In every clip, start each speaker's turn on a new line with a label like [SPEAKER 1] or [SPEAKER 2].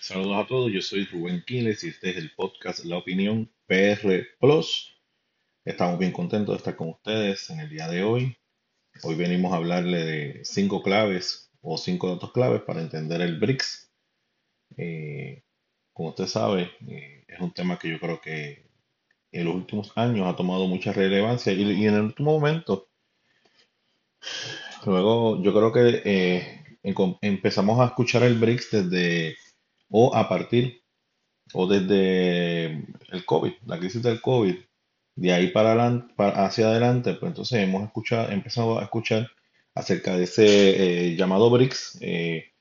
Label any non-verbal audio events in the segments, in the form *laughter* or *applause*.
[SPEAKER 1] Saludos a todos, yo soy Rubén Quiles y este es el podcast La Opinión PR Plus. Estamos bien contentos de estar con ustedes en el día de hoy. Hoy venimos a hablarle de cinco claves o cinco datos claves para entender el BRICS. Eh, como usted sabe, eh, es un tema que yo creo que en los últimos años ha tomado mucha relevancia y, y en el último momento, luego yo creo que eh, em- empezamos a escuchar el BRICS desde o a partir o desde el COVID, la crisis del COVID, de ahí para adelante, hacia adelante, pues entonces hemos escuchado, empezado a escuchar acerca de ese eh, llamado BRICS. Eh,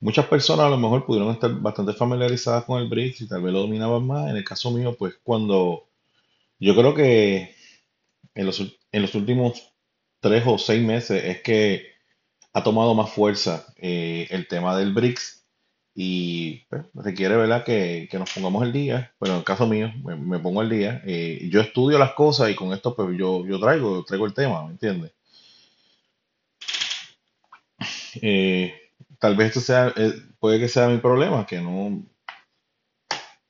[SPEAKER 1] muchas personas a lo mejor pudieron estar bastante familiarizadas con el BRICS y tal vez lo dominaban más. En el caso mío, pues cuando yo creo que en los, en los últimos tres o seis meses es que ha tomado más fuerza eh, el tema del BRICS y pues, requiere, ¿verdad?, que, que nos pongamos el día, pero en el caso mío, me, me pongo el día. eh, yo estudio las cosas y con esto, pues yo, yo traigo, traigo el tema, ¿me entiendes? Eh, tal vez esto sea, eh, puede que sea mi problema, que no,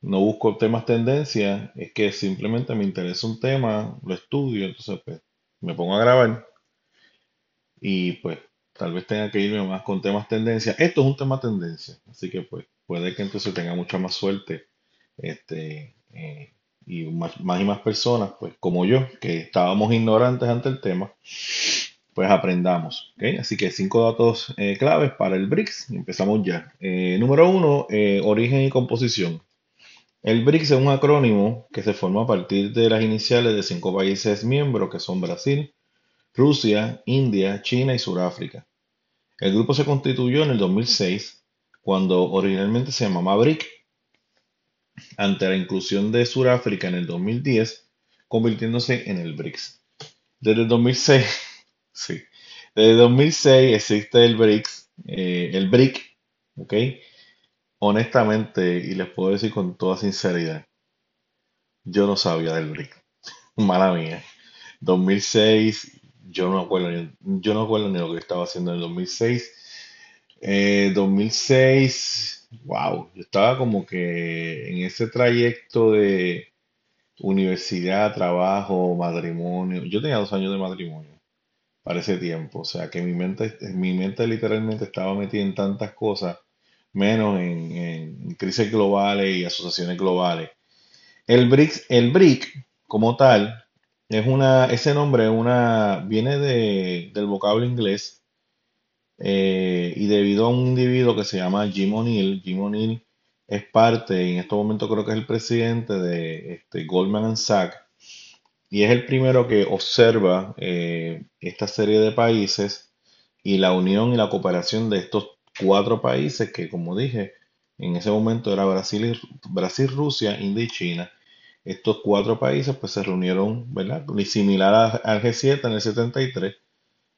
[SPEAKER 1] no busco temas tendencia, es que simplemente me interesa un tema, lo estudio, entonces pues me pongo a grabar y pues tal vez tenga que irme más con temas tendencia. Esto es un tema tendencia, así que pues puede que entonces tenga mucha más suerte este, eh, y más, y más personas, pues como yo, que estábamos ignorantes ante el tema, pues aprendamos. Así que cinco datos eh, claves para el BRICS. Empezamos ya. Eh, número uno, origen y composición. El BRICS es un acrónimo que se forma a partir de las iniciales de cinco países miembros que son Brasil, Rusia, India, China y Sudáfrica. El grupo se constituyó en el 2006, cuando originalmente se llamaba BRIC, ante la inclusión de Sudáfrica en el 2010, convirtiéndose en el BRICS. Desde el 2006, *laughs* sí, desde el 2006 existe el BRICS, eh, el BRIC, ¿ok? Honestamente, y les puedo decir con toda sinceridad, yo no sabía del BRIC, *laughs* mala mía. 2006, yo no acuerdo, ni- yo no ni lo que estaba haciendo en el 2006. Eh, 2006, wow, yo estaba como que en ese trayecto de universidad, trabajo, matrimonio. Yo tenía dos años de matrimonio para ese tiempo, o sea que mi mente, mi mente literalmente estaba metida en tantas cosas, menos en, en crisis globales y asociaciones globales. El BRICS, el BRIC como tal, es una, ese nombre una, viene de, del vocablo inglés eh, y debido a un individuo que se llama Jim O'Neill, Jim O'Neill es parte, y en estos momentos creo que es el presidente de este, Goldman Sachs, y es el primero que observa eh, esta serie de países y la unión y la cooperación de estos cuatro países que, como dije, en ese momento era Brasil, Brasil, Rusia, India y China. Estos cuatro países pues se reunieron, ¿verdad? Similar al G7 en el 73,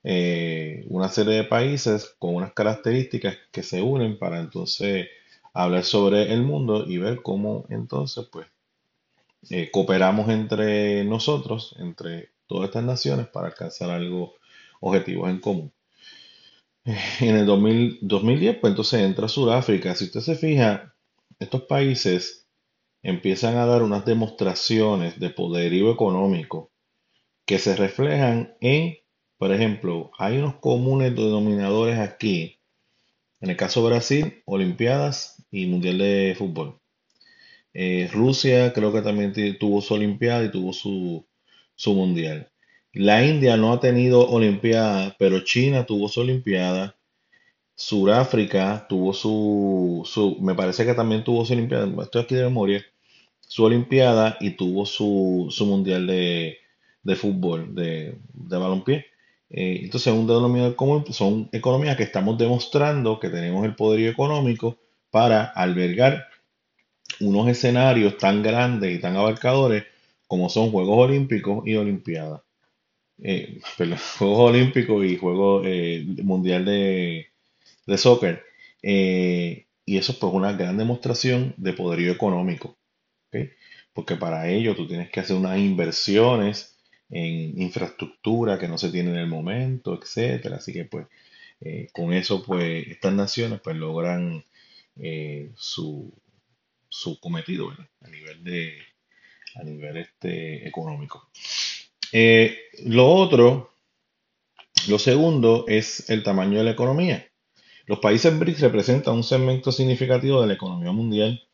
[SPEAKER 1] eh, una serie de países con unas características que se unen para entonces hablar sobre el mundo y ver cómo entonces pues eh, cooperamos entre nosotros, entre todas estas naciones para alcanzar algo, objetivos en común. En el 2000 2010 pues entonces entra Sudáfrica. Si usted se fija, estos países empiezan a dar unas demostraciones de poderío económico que se reflejan en, por ejemplo, hay unos comunes denominadores aquí. En el caso de Brasil, Olimpiadas y Mundial de Fútbol. Eh, Rusia creo que también tuvo su Olimpiada y tuvo su, su Mundial. La India no ha tenido Olimpiada, pero China tuvo su Olimpiada. Suráfrica tuvo su, su, me parece que también tuvo su Olimpiada, estoy aquí de memoria, su Olimpiada y tuvo su, su Mundial de, de fútbol, de, de balompié. Eh, entonces, un denominador común son economías que estamos demostrando que tenemos el poderío económico para albergar unos escenarios tan grandes y tan abarcadores como son Juegos Olímpicos y Olimpiadas. Eh, *laughs* perdón, Juegos Olímpicos y Juegos eh, Mundial de, de Soccer. Eh, y eso es pues una gran demostración de poderío económico. Porque para ello tú tienes que hacer unas inversiones en infraestructura que no se tiene en el momento, etcétera. Así que pues eh, con eso pues estas naciones pues logran eh, su, su cometido a nivel de a nivel este, económico. Eh, lo otro, lo segundo es el tamaño de la economía. Los países BRICS representan un segmento significativo de la economía mundial.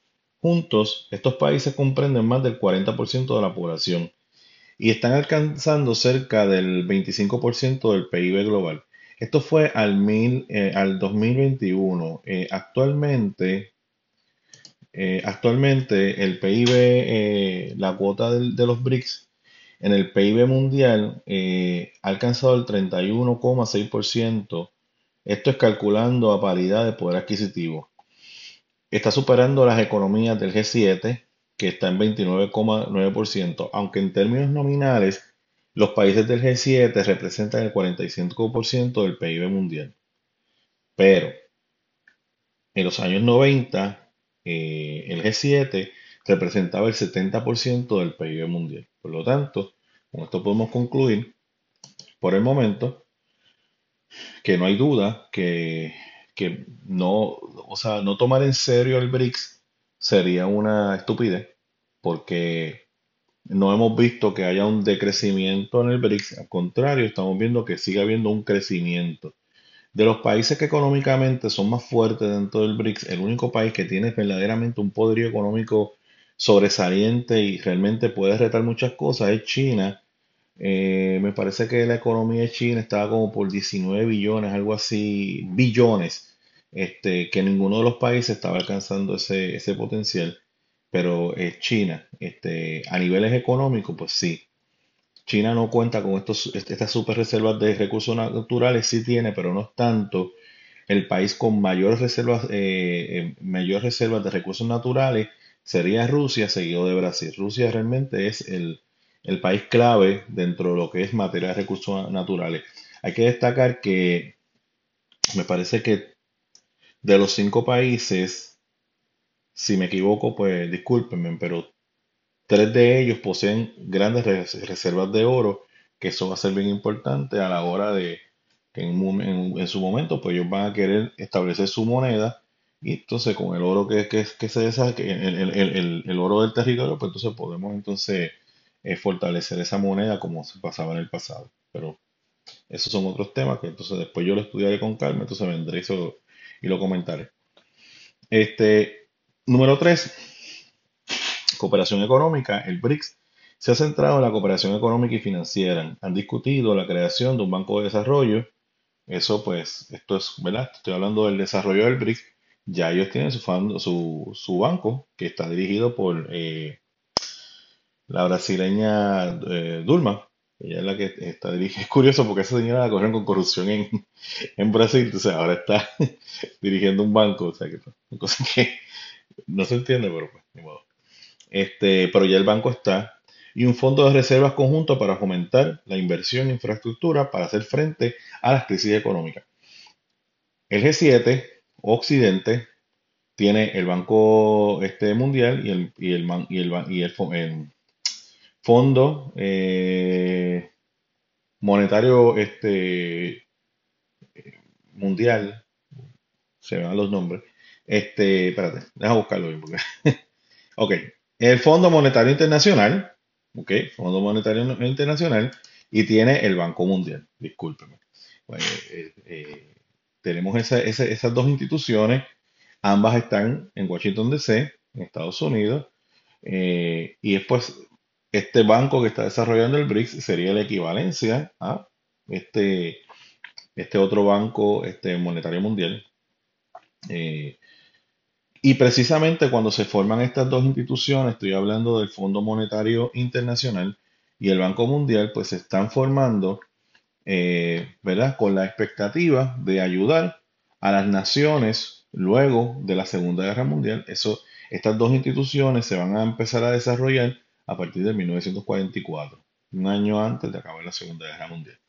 [SPEAKER 1] Juntos, estos países comprenden más del 40% de la población y están alcanzando cerca del 25% del PIB global. Esto fue al, mil, eh, al 2021. Eh, actualmente, eh, actualmente el PIB, la cuota de, los BRICS en el PIB mundial ha alcanzado el 31,6%. Esto es calculando a paridad de poder adquisitivo. Está superando las economías del G7, que está en 29,9%, aunque en términos nominales los países del G7 representan el 45% del PIB mundial. Pero en los años 90, eh, el G7 representaba el 70% del PIB mundial. Por lo tanto, con esto podemos concluir por el momento que no hay duda que, que no, o sea, no tomar en serio el BRICS sería una estupidez porque no hemos visto que haya un decrecimiento en el BRICS, al contrario, estamos viendo que sigue habiendo un crecimiento. De los países que económicamente son más fuertes dentro del BRICS, el único país que tiene verdaderamente un poderío económico sobresaliente y realmente puede retar muchas cosas es China. Eh, me parece que la economía de China estaba como por 19 billones, algo así, billones, este, que ninguno de los países estaba alcanzando ese, ese potencial pero China, este, a niveles económicos, pues sí. China no cuenta con estos, estas super reservas de recursos naturales, sí tiene, pero no es tanto. El país con mayores reservas, eh, eh, mayor reservas de recursos naturales sería Rusia, seguido de Brasil. Rusia realmente es el, el país clave dentro de lo que es materia de recursos naturales. Hay que destacar que me parece que de los cinco países, si me equivoco, pues discúlpenme, pero tres de ellos poseen grandes reservas de oro, que eso va a ser bien importante a la hora de que en, su momento, pues ellos van a querer establecer su moneda y entonces con el oro que, que, que se deshace, el, el, oro del territorio, pues entonces podemos entonces eh, fortalecer esa moneda como se pasaba en el pasado. Pero esos son otros temas que entonces después yo lo estudiaré con calma, entonces vendré eso y lo comentaré. Este, Número 3. Cooperación económica. El BRICS se ha centrado en la cooperación económica y financiera. Han discutido la creación de un banco de desarrollo. Eso pues, esto es, ¿verdad? Estoy hablando del desarrollo del BRICS. Ya ellos tienen su, su, banco que está dirigido por eh, la brasileña eh, Dulma. Ella es la que está dirigida. Es curioso porque esa señora la corren con corrupción en, en Brasil. Entonces ahora está *laughs* dirigiendo un banco. O sea que, cosa que no se entiende, pero pues, ni modo. Este, pero ya el banco está. Y un fondo de reservas conjunto para fomentar la inversión en infraestructura para hacer frente a las crisis económicas. El G7, Occidente, tiene el Banco este, Mundial y el, y el, y el, y el, Fondo eh, Monetario este, Mundial, se ven los nombres, este, espérate, déjame buscarlo bien. *laughs* ok, el Fondo Monetario Internacional, ok, Fondo Monetario Internacional, y tiene el Banco Mundial, discúlpeme. Pues, eh, eh, tenemos esas dos instituciones, ambas están en Washington DC, en Estados Unidos, eh, y después este banco que está desarrollando el BRICS sería la equivalencia a este, este otro banco este monetario mundial. Y precisamente cuando se forman estas dos instituciones, estoy hablando del Fondo Monetario Internacional y el Banco Mundial, pues se están formando, eh, ¿verdad? Con la expectativa de ayudar a las naciones luego de la Segunda Guerra Mundial. Eso, estas dos instituciones se van a empezar a desarrollar a partir de 1944, un año antes de acabar la Segunda Guerra Mundial.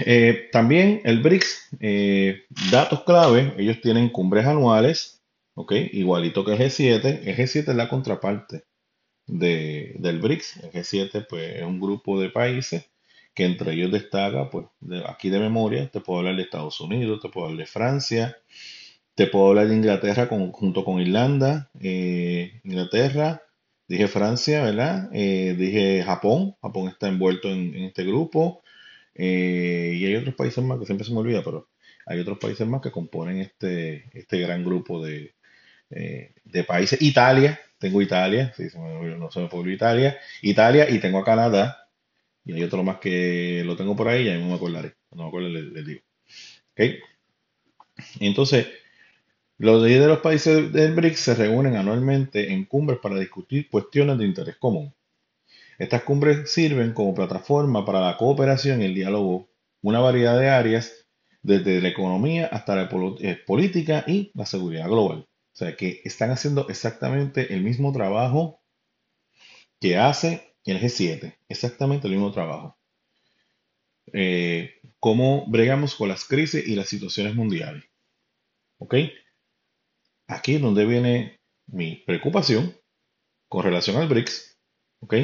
[SPEAKER 1] Eh, también el BRICS, eh, datos clave, ellos tienen cumbres anuales, ¿ok? Igualito que el G7. El G7 es la contraparte de, del BRICS. El G7 pues, es un grupo de países que entre ellos destaca, pues aquí de memoria, te puedo hablar de Estados Unidos, te puedo hablar de Francia, Te puedo hablar de Inglaterra junto con Irlanda, eh, Inglaterra, dije Francia, ¿verdad? Eh, dije Japón, Japón está envuelto en, este grupo, eh, y hay otros países más que siempre se me olvida, pero hay otros países más que componen este, este gran grupo de, de países. Italia, tengo Italia, sí, se me olvidó, no se me fue Italia, Italia y tengo a Canadá, y hay otro más que lo tengo por ahí, ya no me acordaré, no me acuerdo, les, les digo. ¿Ok? Entonces, los líderes de los países del BRICS se reúnen anualmente en cumbres para discutir cuestiones de interés común. Estas cumbres sirven como plataforma para la cooperación y el diálogo, una variedad de áreas, desde la economía hasta la eh, política y la seguridad global. O sea, que están haciendo exactamente el mismo trabajo que hace el G7, exactamente el mismo trabajo. Eh, cómo bregamos con las crisis y las situaciones mundiales. ¿Ok? Aquí es donde viene mi preocupación con relación al BRICS. ¿Ok?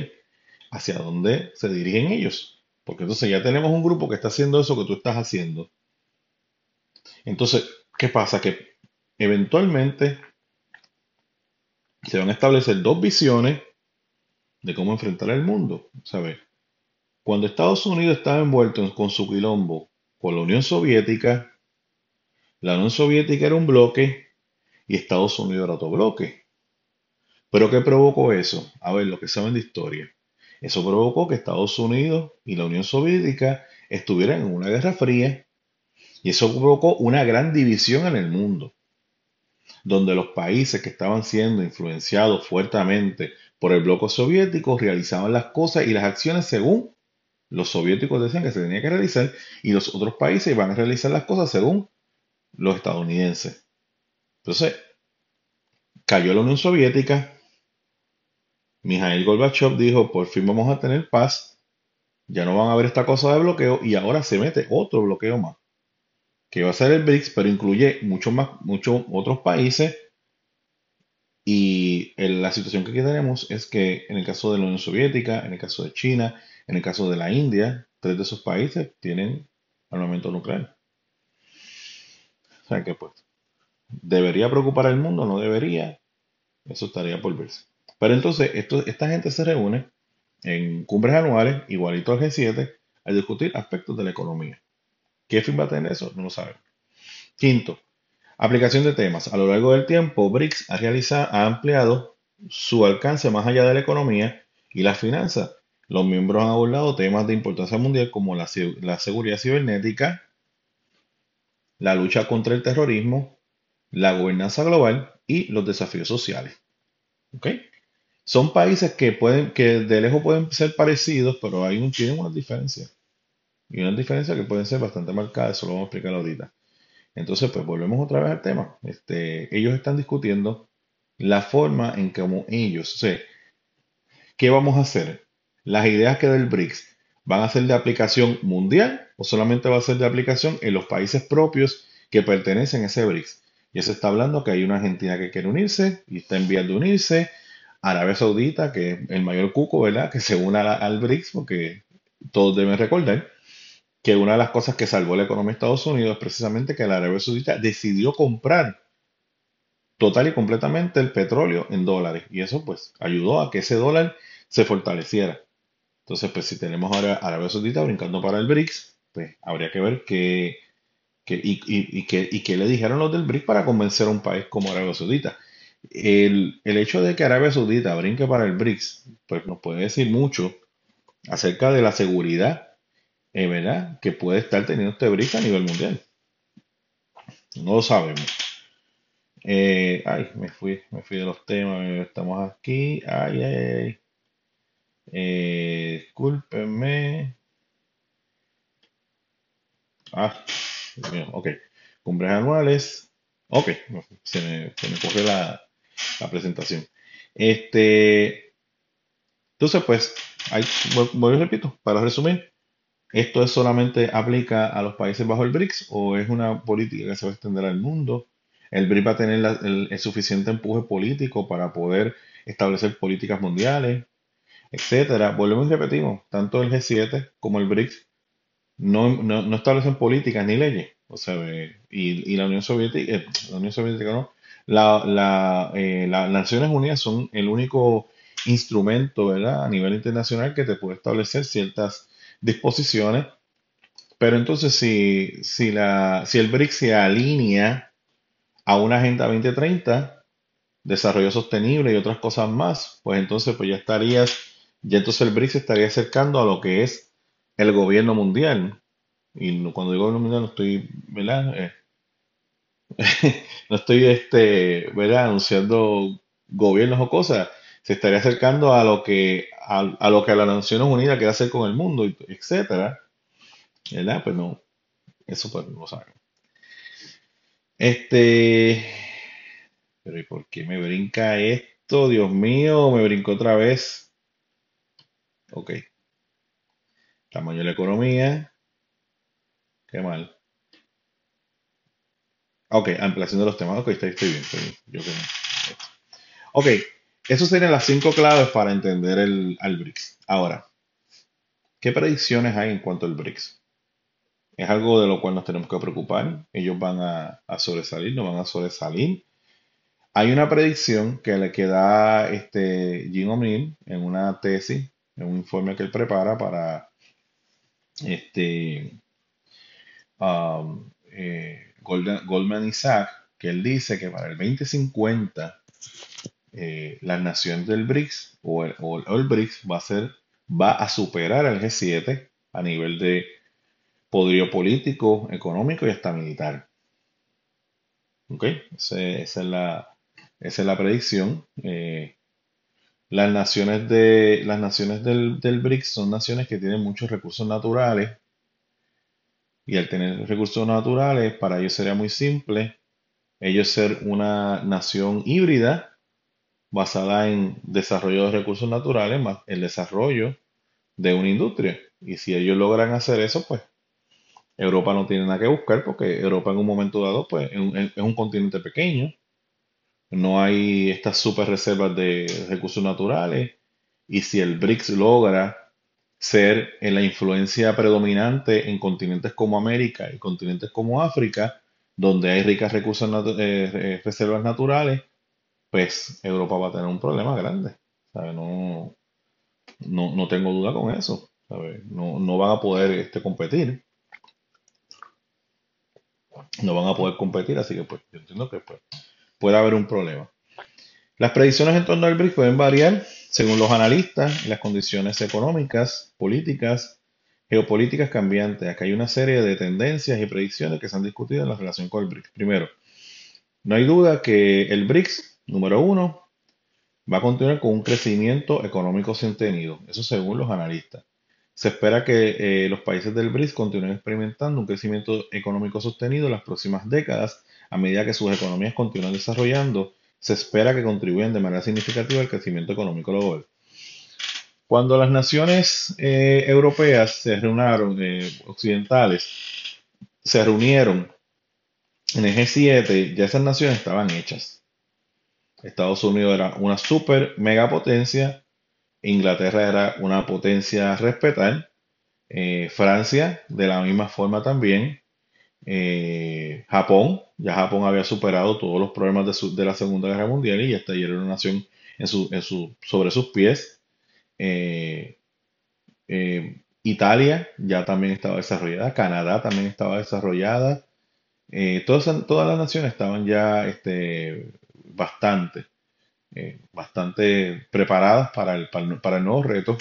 [SPEAKER 1] Hacia dónde se dirigen ellos. Porque entonces ya tenemos un grupo que está haciendo eso que tú estás haciendo. Entonces, ¿qué pasa? Que eventualmente se van a establecer dos visiones de cómo enfrentar el mundo. ¿Sabes? Cuando Estados Unidos estaba envuelto en- con su quilombo con la Unión Soviética, la Unión Soviética era un bloque y Estados Unidos era otro bloque. ¿Pero qué provocó eso? A ver, lo que saben de historia. Eso provocó que Estados Unidos y la Unión Soviética estuvieran en una guerra fría y eso provocó una gran división en el mundo, donde los países que estaban siendo influenciados fuertemente por el bloque soviético realizaban las cosas y las acciones según los soviéticos decían que se tenía que realizar y los otros países iban a realizar las cosas según los estadounidenses. Entonces, cayó la Unión Soviética, Mijail Gorbachev dijo, por fin vamos a tener paz, ya no van a haber esta cosa de bloqueo y ahora se mete otro bloqueo más, que va a ser el BRICS, pero incluye muchos más, muchos otros países. Y la situación que aquí tenemos es que en el caso de la Unión Soviética, en el caso de China, en el caso de la India, tres de esos países tienen armamento nuclear. O sea que pues, ¿debería preocupar al mundo? No debería. Eso estaría por verse. Pero entonces, esto, esta gente se reúne en cumbres anuales, igualito al G7, a discutir aspectos de la economía. ¿Qué fin va a tener eso? No lo sabemos. Quinto, aplicación de temas. A lo largo del tiempo, BRICS ha, realizado, ha ampliado su alcance más allá de la economía y las finanzas. Los miembros han abordado temas de importancia mundial como la, la seguridad cibernética, la lucha contra el terrorismo, la gobernanza global y los desafíos sociales. ¿Ok? Son países que pueden, que de lejos pueden ser parecidos, pero hay tienen unas diferencias. Y unas diferencias que pueden ser bastante marcadas, eso lo vamos a explicar ahorita. Entonces, pues volvemos otra vez al tema. Este, ellos están discutiendo la forma en cómo ellos, o sea, ¿qué vamos a hacer? Las ideas que del BRICS van a ser de aplicación mundial o solamente va a ser de aplicación en los países propios que pertenecen a ese BRICS. Y eso está hablando que hay una Argentina que quiere unirse y está en vías de unirse. Arabia Saudita, que es el mayor cuco, ¿verdad? Que se una a al BRICS, porque todos deben recordar que una de las cosas que salvó la economía de Estados Unidos es precisamente que la Arabia Saudita decidió comprar total y completamente el petróleo en dólares. Y eso pues ayudó a que ese dólar se fortaleciera. Entonces, pues si tenemos ahora a Arabia Saudita brincando para el BRICS, pues habría que ver qué, qué- y, y, y qué, y qué le dijeron los del BRICS para convencer a un país como Arabia Saudita. El, el hecho de que Arabia Saudita brinque para el BRICS, pues nos puede decir mucho acerca de la seguridad, eh, ¿verdad? Que puede estar teniendo este BRICS a nivel mundial. No lo sabemos. Eh, ay, me fui, me fui de los temas, eh, estamos aquí. Ay, ay, ay. Eh. Ah, ok. Cumbres anuales. Ok, se me, se me corrió la, la presentación. Este, entonces, pues, vu- vuelvo y repito, para resumir, ¿esto es solamente aplica a los países bajo el BRICS o es una política que se va a extender al mundo? ¿El BRICS va a tener el suficiente empuje político para poder establecer políticas mundiales, etcétera? Volvemos y repetimos, tanto el G7 como el BRICS no, no, no establecen políticas ni leyes. O sea, eh, y, y la Unión Soviética, eh, la Unión Soviética no, la, la, eh, las Naciones Unidas son el único instrumento, ¿verdad? A nivel internacional que te puede establecer ciertas disposiciones. Pero entonces si, si, la, si el BRICS se alinea a una Agenda 2030, desarrollo sostenible y otras cosas más, pues entonces pues ya estarías, ya entonces el BRICS estaría acercando a lo que es el gobierno mundial. Y cuando digo gobierno mundial no estoy, ¿verdad? Eh, *laughs* no estoy, este, ¿verdad? Anunciando gobiernos o cosas. Se estaría acercando a lo que, a, a lo que las Naciones Unidas quiere hacer con el mundo, etcétera. ¿Verdad? Pues no, eso pues no lo sabemos. Este, pero ¿y por qué me brinca esto? Dios mío, me brincó otra vez. Ok, tamaño de la economía, qué mal. Ok, ampliación de los temas. Ok, estoy, estoy bien, estoy bien. Yo. Ok, eso serían las cinco claves para entender el, al BRICS. Ahora, ¿qué predicciones hay en cuanto al BRICS? Es algo de lo cual nos tenemos que preocupar. Ellos van a, a sobresalir, no van a sobresalir. Hay una predicción que le queda este Jim O'Neill en una tesis, en un informe que él prepara para este um, eh, Goldman, Goldman Sachs, que él dice que para el 2050 eh, las naciones del BRICS o el, o el- BRICS va a ser, va a superar al G7 a nivel de poderío político, económico y hasta militar. ¿Ok? Esa es la, esa es la predicción. Eh, las naciones de, las naciones del, del BRICS son naciones que tienen muchos recursos naturales y al tener recursos naturales, para ellos sería muy simple ellos ser una nación híbrida basada en desarrollo de recursos naturales más el desarrollo de una industria. Y si ellos logran hacer eso, pues Europa no tiene nada que buscar porque Europa en un momento dado, pues es un, es un continente pequeño, no hay estas super reservas de recursos naturales. Y si el BRICS logra ser en la influencia predominante en continentes como América y continentes como África, donde hay ricas recursos eh, eh, reservas naturales, pues Europa va a tener un problema grande. No, no, no tengo duda con eso. No, no van a poder este, competir. No van a poder competir, así que pues yo entiendo que pues, puede haber un problema. Las predicciones en torno al BRICS pueden variar según los analistas y las condiciones económicas, políticas, geopolíticas cambiantes. Acá hay una serie de tendencias y predicciones que se han discutido en la relación con el BRICS. Primero, no hay duda que el BRICS, número uno, va a continuar con un crecimiento económico sostenido. Eso según los analistas. Se espera que eh, los países del BRICS continúen experimentando un crecimiento económico sostenido en las próximas décadas a medida que sus economías continúan desarrollando. Se espera que contribuyan de manera significativa al crecimiento económico global. Cuando las naciones eh, europeas se reunieron, eh, occidentales, se reunieron en el G7, ya esas naciones estaban hechas. Estados Unidos era una super megapotencia, Inglaterra era una potencia a respetar, eh, Francia de la misma forma también, eh, Japón, ya Japón había superado todos los problemas de, su- de la Segunda Guerra Mundial y ya está, ya era una nación en su, en su, sobre sus pies. Eh, eh, Italia ya también estaba desarrollada, Canadá también estaba desarrollada, todas, todas las naciones estaban ya este, bastante, bastante preparadas para el, para para el nuevo reto.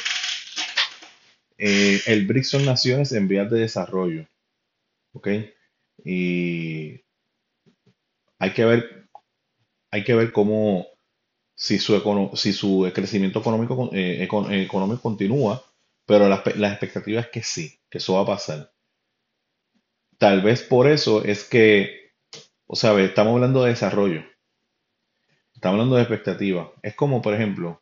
[SPEAKER 1] El BRICS son naciones en vías de desarrollo, ¿ok? Y hay que ver, hay que ver cómo, si su, si su crecimiento económico, con- eh, eh, económico continúa, pero la, espe- la expectativa es que sí, que eso va a pasar. Tal vez por eso es que, o sea, estamos hablando de desarrollo, estamos hablando de expectativa. Es como, por ejemplo,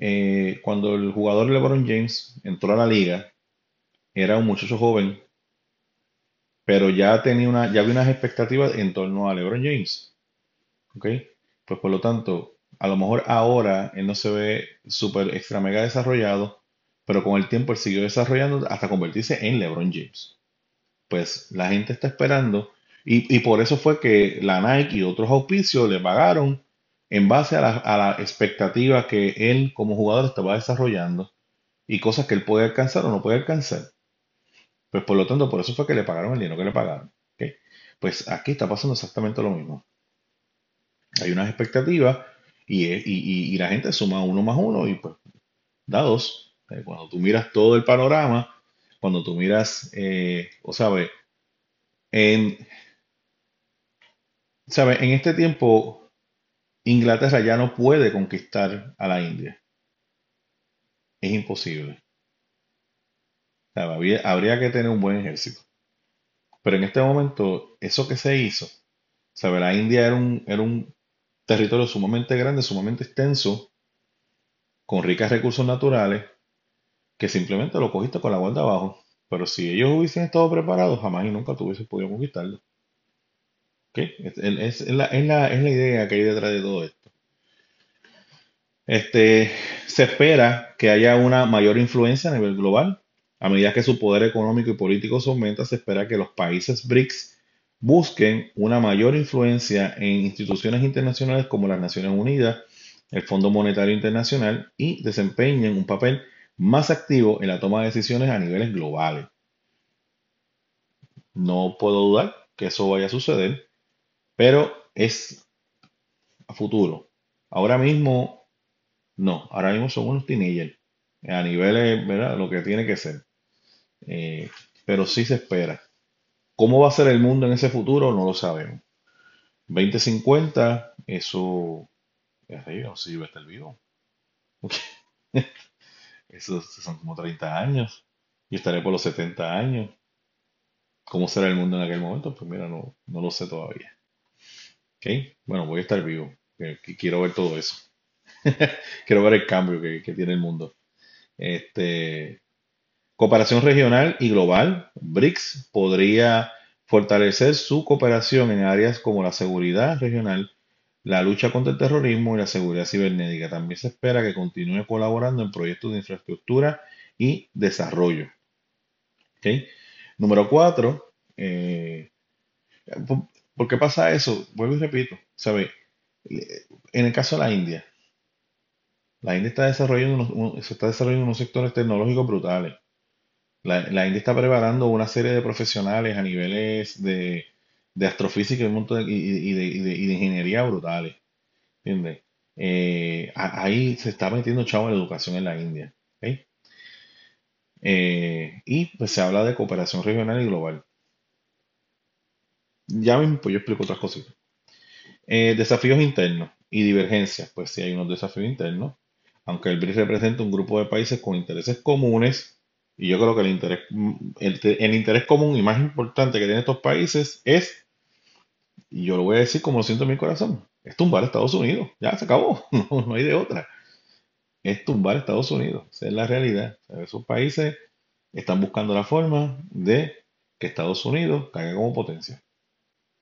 [SPEAKER 1] eh, cuando el jugador LeBron James entró a la liga, era un muchacho joven, pero ya tenía una, ya había unas expectativas en torno a LeBron James, ¿ok? Pues por lo tanto, a lo mejor ahora él no se ve súper extra mega desarrollado, pero con el tiempo él siguió desarrollando hasta convertirse en LeBron James. Pues la gente está esperando y, y por eso fue que la Nike y otros auspicios le pagaron en base a la, a la expectativa que él como jugador estaba desarrollando y cosas que él puede alcanzar o no puede alcanzar. Pues por lo tanto, por eso fue que le pagaron el dinero que le pagaron. Pues aquí está pasando exactamente lo mismo. Hay unas expectativas y la gente suma uno más uno y pues da dos. Eh, Cuando tú miras todo el panorama, cuando tú miras, eh, o sabes, en, sabe, en este tiempo Inglaterra ya no puede conquistar a la India. Es imposible. Habría que tener un buen ejército. Pero en este momento, eso que se hizo. La India era un, era un territorio sumamente grande, sumamente extenso, con ricos recursos naturales, que simplemente lo cogiste con la guarda abajo. Pero si ellos hubiesen estado preparados, jamás y nunca tú hubieses podido conquistarlo. ¿Ok? Es, es- es la, es la- es la idea que hay detrás de todo esto. Este, se espera que haya una mayor influencia a nivel global. A medida que su poder económico y político se aumenta, se espera que los países BRICS busquen una mayor influencia en instituciones internacionales como las Naciones Unidas, el Fondo Monetario Internacional y desempeñen un papel más activo en la toma de decisiones a niveles globales. No puedo dudar que eso vaya a suceder, pero es a futuro. Ahora mismo, no. Ahora mismo son unos teenagers a niveles, ¿verdad? Lo que tiene que ser. Eh, pero sí se espera. ¿Cómo va a ser el mundo en ese futuro? No lo sabemos. 2050, eso es arriba, sí va a estar vivo. *laughs* Eso son como 30 años. Yo estaré por los 70 años. ¿Cómo será el mundo en aquel momento? Pues mira, no, no lo sé todavía. ¿Ok? Bueno, voy a estar vivo. que Quiero ver todo eso. *laughs* Quiero ver el cambio que, que tiene el mundo. Este, cooperación regional y global. BRICS podría fortalecer su cooperación en áreas como la seguridad regional, la lucha contra el terrorismo y la seguridad cibernética. También se espera que continúe colaborando en proyectos de infraestructura y desarrollo. ¿ok? Número cuatro, eh, ¿por qué pasa eso? Vuelvo y repito, ¿sabe? En el caso de la India, la India está desarrollando unos- un- se está desarrollando unos sectores tecnológicos brutales. La, India está preparando una serie de profesionales a niveles de, de astrofísica y, de, ingeniería brutales. ¿Entiendes? Eh, ahí se está metiendo chavo en la educación en la India. ¿ok? Eh, y pues se habla de cooperación regional y global. Ya mismo pues yo explico otras cositas. Eh, desafíos internos y divergencias. Pues sí hay unos desafíos internos. Aunque el BRICS representa un grupo de países con intereses comunes, y yo creo que el interés, el, el interés común y más importante que tienen estos países es, y yo lo voy a decir como lo siento en mi corazón, es tumbar a Estados Unidos. Ya se acabó, *laughs* no, no hay de otra. Es tumbar a Estados Unidos. Esa es la realidad. O sea, esos países están buscando la forma de que Estados Unidos caiga como potencia.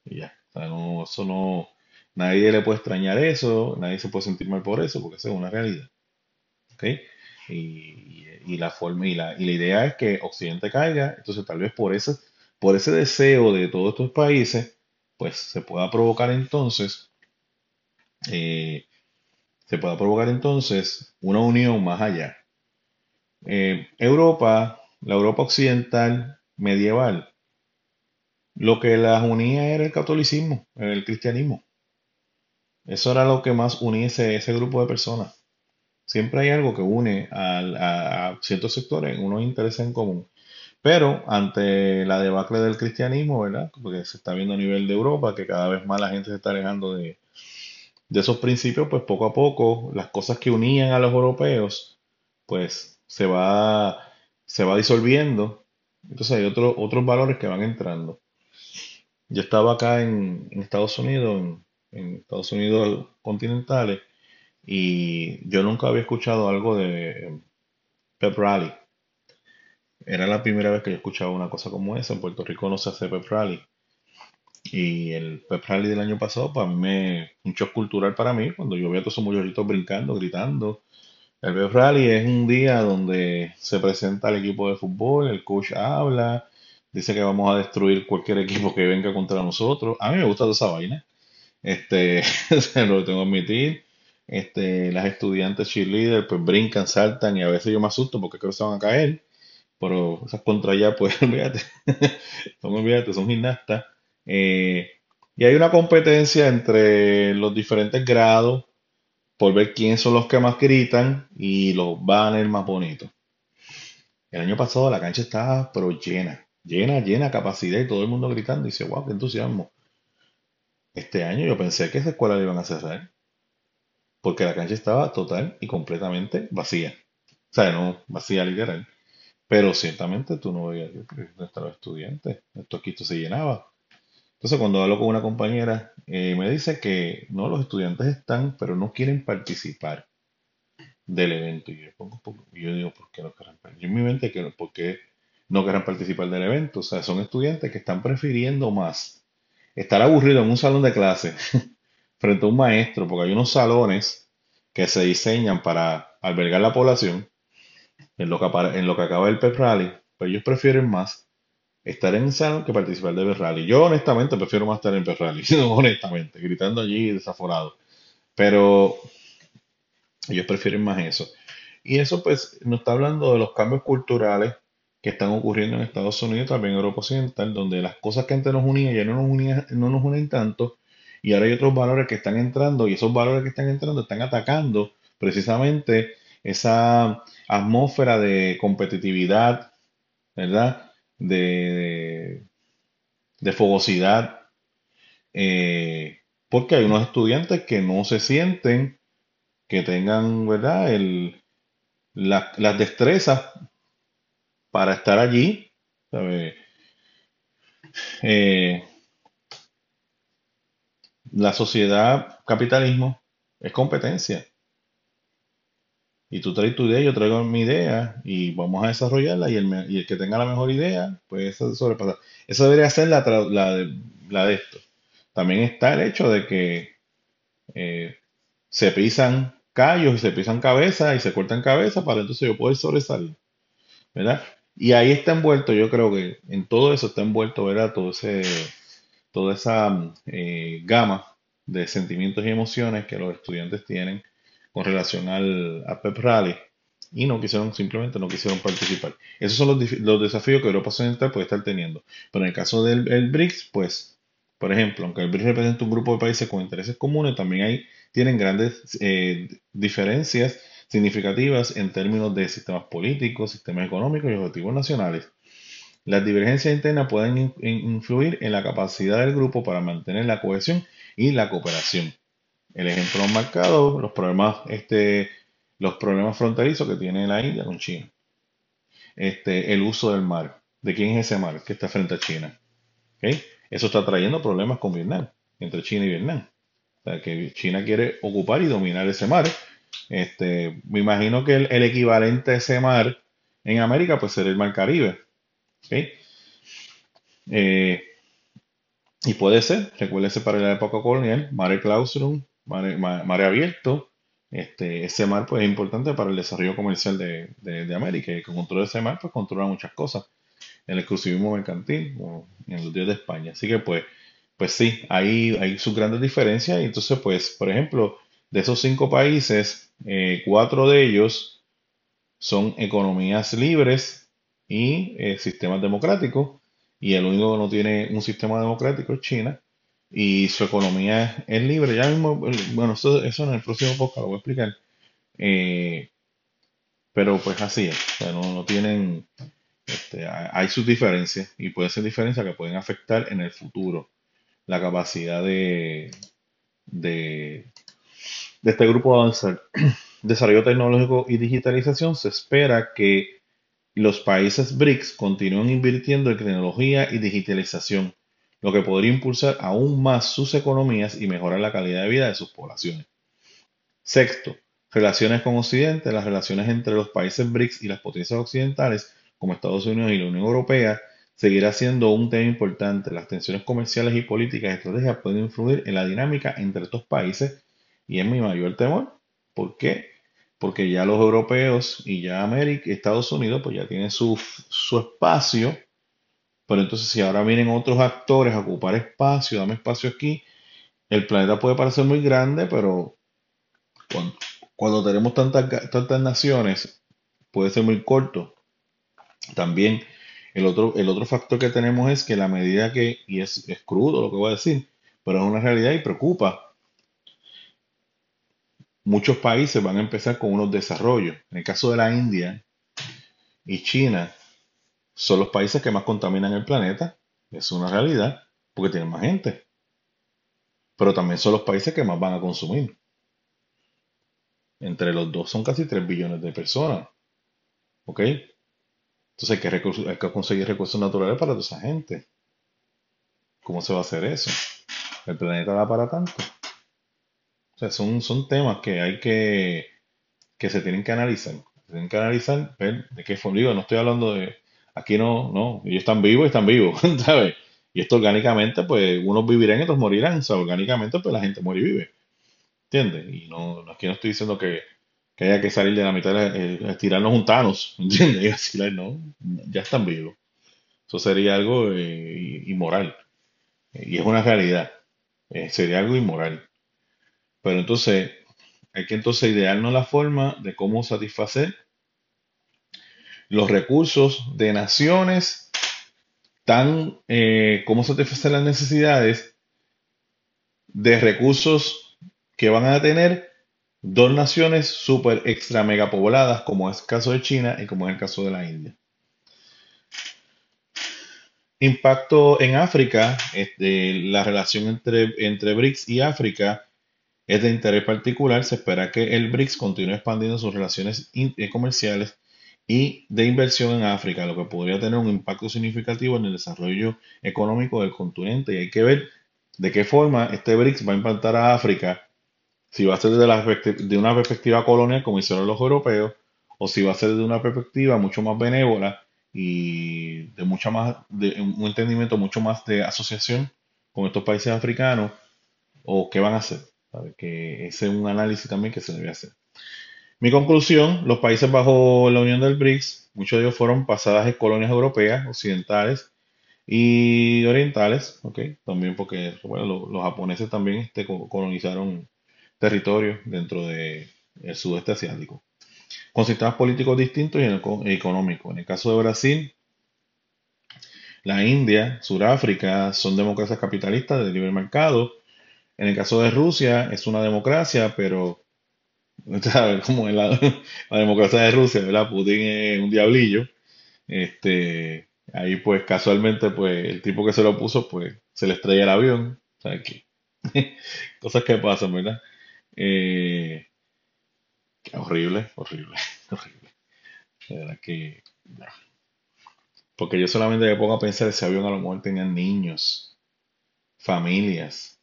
[SPEAKER 1] Y ya. O sea, no, eso no, nadie le puede extrañar eso, nadie se puede sentir mal por eso, porque eso es una realidad. ¿ok? Y, la forma y la, y la idea es que Occidente caiga, entonces tal vez por ese, por ese deseo de todos estos países, pues se pueda provocar entonces, eh, se pueda provocar entonces una unión más allá. Eh, Europa, la Europa occidental medieval, lo que las unía era el catolicismo, el cristianismo. Eso era lo que más unía ese, ese grupo de personas. Siempre hay algo que une a, ciertos sectores, unos intereses en común. Pero ante la debacle del cristianismo, ¿verdad? Porque se está viendo a nivel de Europa que cada vez más la gente se está alejando de, de esos principios, pues poco a poco las cosas que unían a los europeos, pues se va, se va disolviendo. Entonces hay otros valores que van entrando. Yo estaba acá en, en Estados Unidos, en, en Estados Unidos continentales, y yo nunca había escuchado algo de Pep Rally. Era la primera vez que yo escuchaba una cosa como esa. En Puerto Rico no se hace Pep Rally. Y el Pep Rally del año pasado, para mí, me, un shock cultural para mí, cuando yo veía a todos esos muchachitos brincando, gritando, El Pep Rally es un día donde se presenta el equipo de fútbol, el coach habla, dice que vamos a destruir cualquier equipo que venga contra nosotros. A mí me gusta toda esa vaina. Este, *laughs* se lo tengo que admitir. Este, las estudiantes cheerleader pues brincan, saltan y a veces yo me asusto porque creo que se van a caer. Pero esas contra allá, pues *laughs* olvídate. son, olvídate, son gimnastas. Eh, y hay una competencia entre los diferentes grados por ver quiénes son los que más gritan y los banners más bonitos. El año pasado la cancha estaba pero llena, llena, llena, capacidad y todo el mundo gritando y dice, wow, qué entusiasmo. Este año yo pensé que esa escuela la iban a cerrar porque la cancha estaba total y completamente vacía. O sea, no vacía literal. Pero ciertamente tú no veías que los estudiantes. Esto aquí se llenaba. Entonces, cuando hablo con una compañera, eh, me dice que no, los estudiantes están, pero no quieren participar del evento. Y yo, pongo, yo digo, ¿por qué no querrán participar? Yo en mi mente, ¿por qué no querrán participar del evento? O sea, son estudiantes que están prefiriendo más estar aburridos en un salón de clase frente a un maestro, porque hay unos salones que se diseñan para albergar la población, en lo que, en lo que acaba el PEP Rally, pues ellos prefieren más estar en salón que participar de Rally. Yo honestamente prefiero más estar en Rally, *laughs* honestamente, gritando allí desaforado. Pero ellos prefieren más eso. Y eso pues nos está hablando de los cambios culturales que están ocurriendo en Estados Unidos, también en Europa Occidental, donde las cosas que antes nos unían ya no nos, unían, no nos unen tanto, y ahora hay otros valores que están entrando, y esos valores que están entrando están atacando precisamente esa atmósfera de competitividad, ¿verdad? de, de fogosidad, eh, porque hay unos estudiantes que no se sienten que tengan, ¿verdad?, el, las destrezas para estar allí. Eh, la sociedad capitalismo es competencia y tú traes tu idea, yo traigo mi idea y vamos a desarrollarla y el, y el que tenga la mejor idea, pues eso sobrepasar. Eso debería ser la, la, de, la de esto. También está el hecho de que eh, se pisan callos y se pisan cabezas y se cortan cabezas para entonces yo poder sobresalir. ¿Verdad? Y ahí está envuelto, yo creo que en todo eso está envuelto, ¿verdad? Todo ese, toda esa eh, gama de sentimientos y emociones que los estudiantes tienen con relación al a Pep Rally y no quisieron, simplemente no quisieron participar. Esos son los, desafíos que Europa Occidental puede estar teniendo. Pero en el caso del BRICS, pues, por ejemplo, aunque el BRICS representa un grupo de países con intereses comunes, también hay, tienen grandes eh, diferencias significativas en términos de sistemas políticos, sistemas económicos y objetivos nacionales. Las divergencias internas pueden influir en la capacidad del grupo para mantener la cohesión y la cooperación. El ejemplo marcado, los problemas, este, los problemas fronterizos que tiene la India con China. Este, el uso del mar. ¿De quién es ese mar que está frente a China? Eso está trayendo problemas con Vietnam, entre China y Vietnam. O sea, que China quiere ocupar y dominar ese mar. Este, me imagino que el, equivalente a ese mar en América pues sería el mar Caribe. Eh, y puede ser, recuérdese para la época colonial, Mare Clausrum, mar, abierto, este, ese mar pues es importante para el desarrollo comercial de, de, América y con control de ese mar pues controla muchas cosas, el exclusivismo mercantil en los días de España. Así que pues, pues sí, hay, hay sus grandes diferencias y entonces pues, por ejemplo, de esos cinco países, eh, cuatro de ellos son economías libres y eh, sistemas democráticos y el único que no tiene un sistema democrático es China y su economía es libre. Ya mismo, bueno, eso, eso en el próximo podcast lo voy a explicar. Eh, pero pues así es, no, tienen, este, hay sus diferencias y pueden ser diferencias que pueden afectar en el futuro la capacidad de, de, de este grupo de avanzar. *clears throat* Desarrollo tecnológico y digitalización se espera que los países BRICS continúen invirtiendo en tecnología y digitalización lo que podría impulsar aún más sus economías y mejorar la calidad de vida de sus poblaciones. Sexto, relaciones con Occidente. Las relaciones entre los países BRICS y las potencias occidentales, como Estados Unidos y la Unión Europea, seguirá siendo un tema importante. Las tensiones comerciales y políticas y estrategias pueden influir en la dinámica entre estos países y es mi mayor temor. ¿Por qué? Porque ya los europeos y ya América, Estados Unidos, pues ya tienen su, su espacio, pero entonces si ahora vienen otros actores a ocupar espacio, dame espacio aquí, el planeta puede parecer muy grande, pero cuando, cuando tenemos tantas, tantas naciones, puede ser muy corto. También el otro, el otro factor que tenemos es que la medida que, y es, es crudo lo que voy a decir, pero es una realidad y preocupa, muchos países van a empezar con unos desarrollos. En el caso de la India y China, son los países que más contaminan el planeta. Es una realidad, porque tienen más gente. Pero también son los países que más van a consumir. Entre los dos son casi 3 billones de personas. ¿Ok? Entonces hay que, hay que conseguir recursos naturales para toda esa gente. ¿Cómo se va a hacer eso? ¿El planeta da para tanto? O sea, son, son temas que hay que, que se tienen que analizar. Se tienen que analizar, ver de qué forma. Digo, no estoy hablando de, aquí no, no, ellos están vivos y están vivos, *laughs* ¿sabes? Y esto orgánicamente, pues unos vivirán y otros morirán. O sea, orgánicamente, pues la gente muere y vive. ¿Entiendes? Y no, aquí no estoy diciendo que, que haya que salir de la mitad, de, estirarnos un Thanos, *laughs* ¿entiendes? Y así, no, ya están vivos. Eso sería algo eh, inmoral. Y es una realidad. Eh, sería algo inmoral. Pero entonces, hay que entonces idearnos la forma de cómo satisfacer los recursos de naciones, tan, eh, cómo satisfacer las necesidades de recursos que van a tener dos naciones super extra mega pobladas, como es el caso de China y como es el caso de la India. Impacto en África, este, la relación entre, entre BRICS y África es de interés particular. Se espera que el BRICS continúe expandiendo sus relaciones eh, comerciales y de inversión en África, lo que podría tener un impacto significativo en el desarrollo económico del continente. Y hay que ver de qué forma este BRICS va a impactar a África, si va a ser de una perspectiva colonial, como hicieron los europeos, o si va a ser de una perspectiva mucho más benévola y de mucha más de un entendimiento mucho más de asociación con estos países africanos, o qué van a hacer. Que ese es un análisis también que se debe hacer. Mi conclusión, los países bajo la Unión del BRICS, muchos de ellos fueron pasadas colonias europeas, occidentales y orientales, También porque los, japoneses también este, colonizaron territorios dentro del sudeste asiático, con sistemas políticos distintos y económicos. En el caso de Brasil, la India, Sudáfrica son democracias capitalistas de libre mercado. En el caso de Rusia es una democracia, pero *laughs* Como en la, democracia de Rusia, ¿verdad? Putin es un diablillo. Este, ahí pues casualmente pues el tipo que se lo puso pues se le estrella el avión. *laughs* Cosas que pasan, ¿verdad? Eh, horrible, horrible, *laughs* horrible. verdad que... Porque yo solamente me pongo a pensar ese avión a lo mejor tenían niños, familias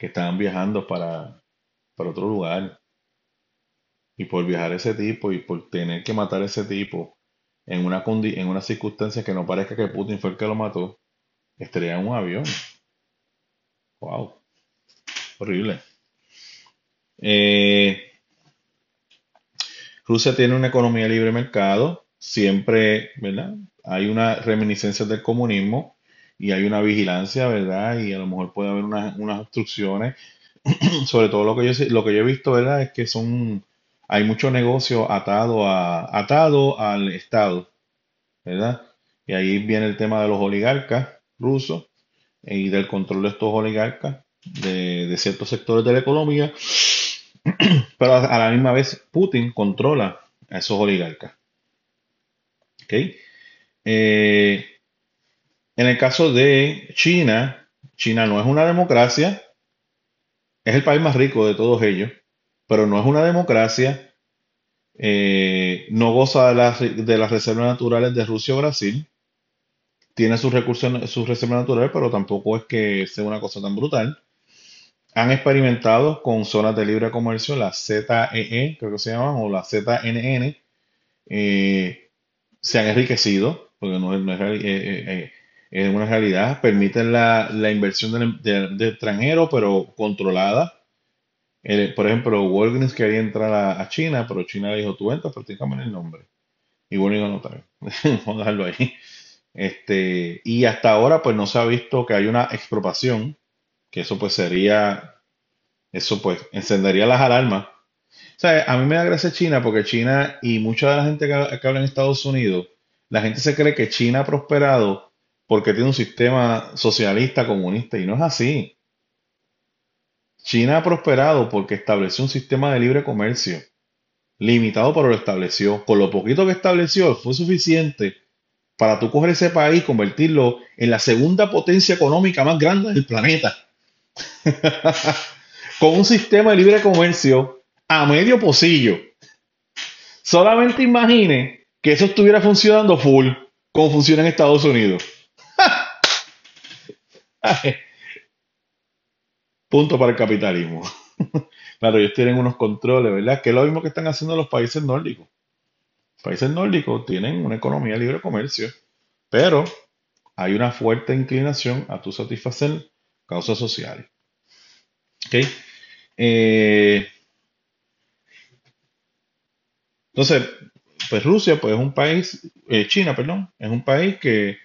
[SPEAKER 1] que estaban viajando para, para otro lugar. Y por viajar ese tipo y por tener que matar a ese tipo en una, en una circunstancia que no parezca que Putin fue el que lo mató, estaría en un avión. Wow. Horrible. Eh, Rusia tiene una economía libre mercado. Siempre, ¿verdad? Hay una reminiscencia del comunismo y hay una vigilancia, ¿verdad? Y a lo mejor puede haber unas, obstrucciones. *clears throat* Sobre todo lo que yo lo que yo he visto, ¿verdad? Es que son hay mucho negocio atado, a, atado al Estado, ¿verdad? Y ahí viene el tema de los oligarcas rusos y del control de estos oligarcas de, ciertos sectores de la economía, *clears throat* pero a, la misma vez Putin controla a esos oligarcas. ¿Ok? Eh, en el caso de China, China no es una democracia, es el país más rico de todos ellos, pero no es una democracia, eh, no goza de las, de las reservas naturales de Rusia o Brasil, tiene sus recursos, sus reservas naturales, pero tampoco es que sea una cosa tan brutal. Han experimentado con zonas de libre comercio, la ZEE, e, creo que se llaman, o la ZNN, eh, se han enriquecido, porque no es, eh, una realidad, permiten la, inversión de, de extranjeros, pero controlada El- por ejemplo, Walgreens quería entrar a, China, pero China le dijo, tú entras, pero el nombre. Y bueno, no, está bien. *laughs* Vamos a dejarlo ahí. Este, y hasta ahora, pues no se ha visto que hay una expropiación, que eso pues sería, eso pues encendería las alarmas. O sea, a mí me da gracia China porque China y mucha de la gente que, que habla en Estados Unidos, la gente se cree que China ha prosperado porque tiene un sistema socialista, comunista, y no es así. China ha prosperado porque estableció un sistema de libre comercio, limitado pero lo estableció. Con lo poquito que estableció fue suficiente para tú coger ese país, convertirlo en la segunda potencia económica más grande del planeta, *laughs* con un sistema de libre comercio a medio pocillo. Solamente imagine que eso estuviera funcionando full, como funciona en Estados Unidos. *laughs* Punto para el capitalismo. *laughs* Claro, ellos tienen unos controles, ¿verdad? Que es lo mismo que están haciendo los países nórdicos. Los países nórdicos tienen una economía de libre comercio, pero hay una fuerte inclinación a tu satisfacer causas sociales. ¿Ok? Eh, entonces, pues Rusia, pues es un país, eh, China, perdón, es un país que,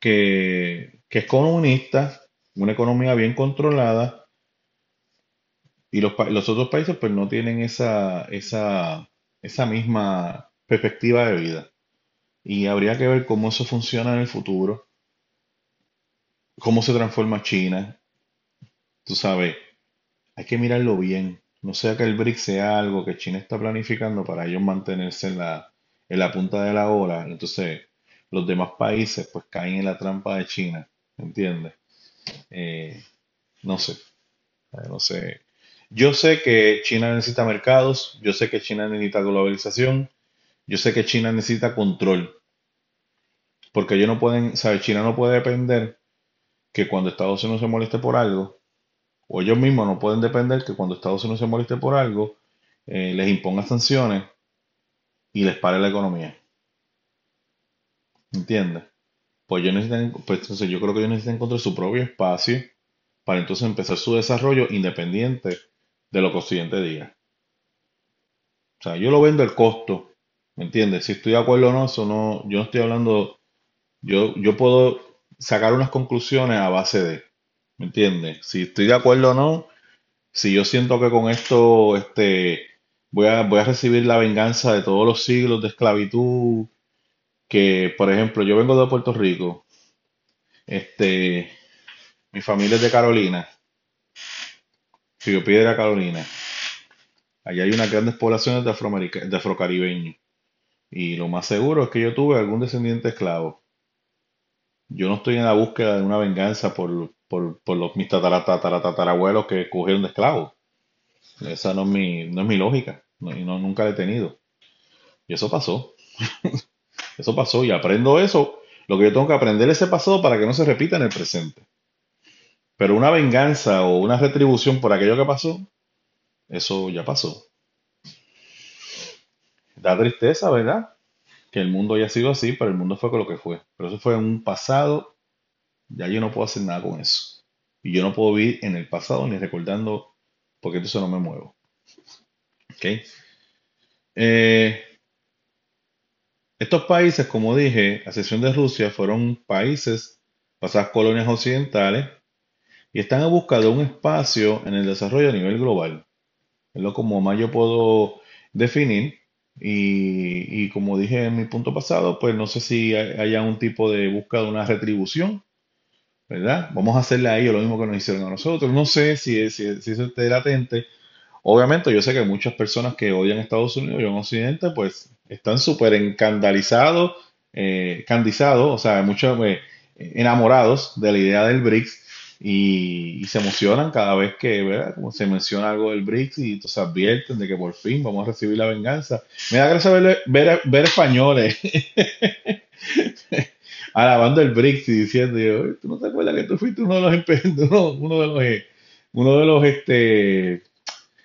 [SPEAKER 1] que, que es comunista, una economía bien controlada, y los, otros países pues no tienen esa, misma perspectiva de vida. Y habría que ver cómo eso funciona en el futuro, cómo se transforma China. Tú sabes, hay que mirarlo bien. No sea que el BRICS sea algo que China está planificando para ellos mantenerse en la, en la punta de la ola. Entonces, los demás países pues caen en la trampa de China. ¿Entiendes? Eh, no sé, eh, no sé. Yo sé que China necesita mercados, yo sé que China necesita globalización, yo sé que China necesita control, porque ellos no pueden, ¿sabes? China no puede depender que cuando Estados Unidos se moleste por algo, o ellos mismos no pueden depender que cuando Estados Unidos se moleste por algo, eh, les imponga sanciones y les pare la economía. ¿Entiendes? Pues yo necesitan, pues entonces yo creo que ellos necesitan encontrar su propio espacio para entonces empezar su desarrollo independiente de lo que Occidente diga. O sea, yo lo vendo el costo, ¿me entiendes? Si estoy de acuerdo o no, eso no, yo no estoy hablando, yo, yo puedo sacar unas conclusiones a base de, ¿me entiendes? Si estoy de acuerdo o no, si yo siento que con esto, este, voy a, voy a recibir la venganza de todos los siglos de esclavitud, que, por ejemplo, yo vengo de Puerto Rico, este, mi familia es de Carolina, Río Piedra, Carolina. Allá hay unas grandes poblaciones de de afrocaribeños. Y lo más seguro es que yo tuve algún descendiente esclavo. Yo no estoy en la búsqueda de una venganza por, por, por los mis tatara- tatara- tatarabuelos que cogieron de esclavos. Esa no es mi, no es mi lógica. Y no, nunca la he tenido. Y eso pasó. *laughs* Eso pasó. Y aprendo eso. Lo que yo tengo que aprender es ese pasado para que no se repita en el presente. Pero una venganza o una retribución por aquello que pasó, eso ya pasó. Da tristeza, ¿verdad? Que el mundo haya sido así, pero el mundo fue con lo que fue. Pero eso fue en un pasado, ya yo no puedo hacer nada con eso. Y yo no puedo vivir en el pasado ni recordando, porque entonces no me muevo. ¿Ok? Eh, estos países, como dije, a excepción de Rusia, fueron países, pasadas colonias occidentales, y están en busca de un espacio en el desarrollo a nivel global. Es lo como más yo puedo definir. Y, y como dije en mi punto pasado, pues no sé si hay- haya un tipo de búsqueda de una retribución, ¿verdad? Vamos a hacerle a ellos lo mismo que nos hicieron a nosotros. No sé si, si, si eso esté latente. Obviamente, yo sé que muchas personas que odian a Estados Unidos y en Occidente, pues están súper encandalizados, eh, candizados, o sea, muchos eh, enamorados de la idea del BRICS y, se emocionan cada vez que, ¿verdad? Como se menciona algo del BRICS y entonces advierten de que por fin vamos a recibir la venganza. Me da gracia ver, ver, ver españoles *laughs* alabando el BRICS y diciendo, ¿tú no te acuerdas que tú fuiste uno de los, uno,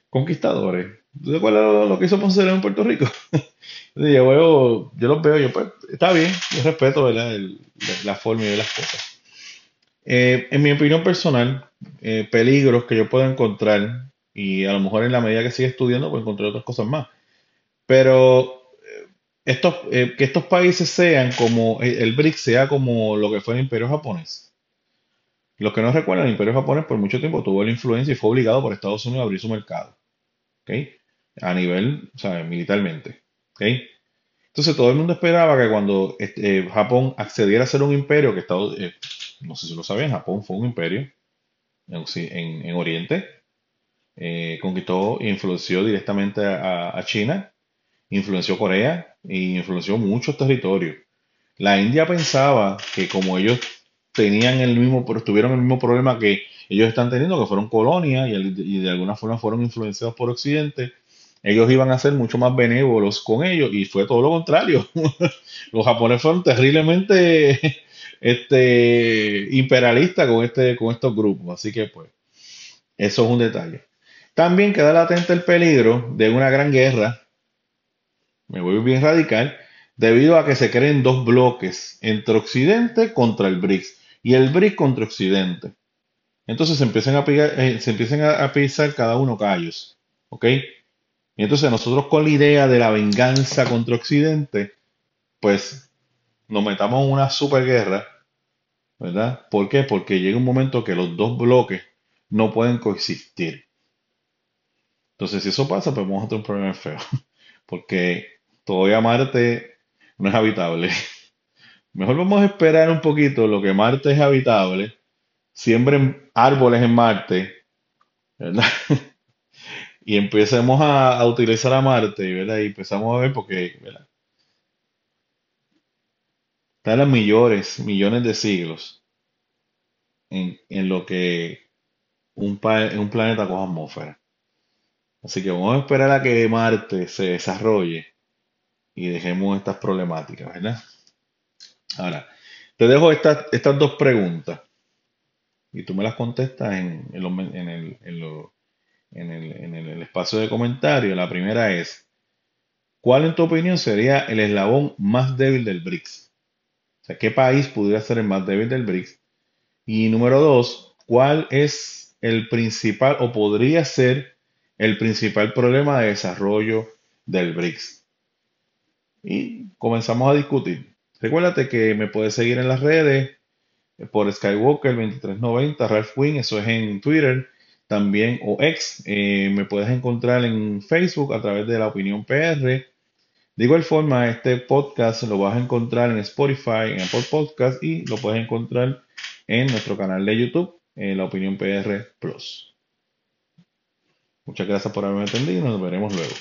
[SPEAKER 1] conquistadores? ¿Tú te acuerdas lo, lo que hizo Ponce en Puerto Rico? *laughs* Yo, veo, yo los veo, yo pues, está bien, yo respeto la, forma y las cosas. Eh, en mi opinión personal, eh, peligros que yo puedo encontrar Y a lo mejor en la medida que sigue estudiando, pues encontrar otras cosas más. Pero eh, estos, que estos países sean como, el BRICS sea como lo que fue el Imperio japonés. Los que no recuerdan, el Imperio japonés por mucho tiempo tuvo la influencia y fue obligado por Estados Unidos a abrir su mercado. ¿Ok? A nivel, o militarmente. Entonces todo el mundo esperaba que cuando este, Japón accediera a ser un imperio, que Estados, no sé si lo saben, Japón fue un imperio en, en, Oriente, conquistó e influenció directamente a, China influenció Corea e influenció muchos territorios. La India pensaba que como ellos tenían el mismo, tuvieron el mismo problema que ellos están teniendo, que fueron colonias y, de alguna forma fueron influenciados por Occidente, ellos iban a ser mucho más benévolos con ellos y fue todo lo contrario. *laughs* Los japoneses fueron terriblemente *laughs* este, imperialistas con, este, con estos grupos. Así que pues, eso es un detalle. También queda latente el peligro de una gran guerra me voy bien radical, debido a que se creen dos bloques entre Occidente contra el BRICS y el BRICS contra Occidente. Entonces se empiezan a, eh, se empiezan a, pisar cada uno callos. ¿Ok? Y entonces nosotros con la idea de la venganza contra Occidente, pues nos metamos en una superguerra, ¿verdad? ¿Por qué? Porque llega un momento que los dos bloques no pueden coexistir. Entonces, si eso pasa, pues vamos a tener un problema feo. *laughs* Porque todavía Marte no es habitable. *laughs* Mejor vamos a esperar un poquito lo que Marte es habitable, siembren árboles en Marte, ¿verdad? *laughs* y empecemos a, utilizar a Marte, ¿verdad? Y empezamos a ver porque, ¿verdad? Los millones, millones de siglos en, lo que un, un planeta coja atmósfera. Así que vamos a esperar a que Marte se desarrolle y dejemos estas problemáticas, ¿verdad? Ahora, te dejo estas, estas dos preguntas y tú me las contestas en, en, el, en, el, espacio de comentarios. La primera es, ¿cuál en tu opinión sería el eslabón más débil del BRICS? O sea, ¿qué país pudiera ser el más débil del BRICS? Y número dos, ¿cuál es el principal o podría ser el principal problema de desarrollo del BRICS? y comenzamos a discutir. Recuérdate que me puedes seguir en las redes por Skywalker 2390, Ralph Wing, eso es en Twitter también o ex. Eh, me puedes encontrar en Facebook a través de la opinión PR. De igual forma, este podcast lo vas a encontrar en Spotify, en Apple Podcast y lo puedes encontrar en nuestro canal de YouTube, en la opinión PR Plus. Muchas gracias por haberme atendido y nos veremos luego.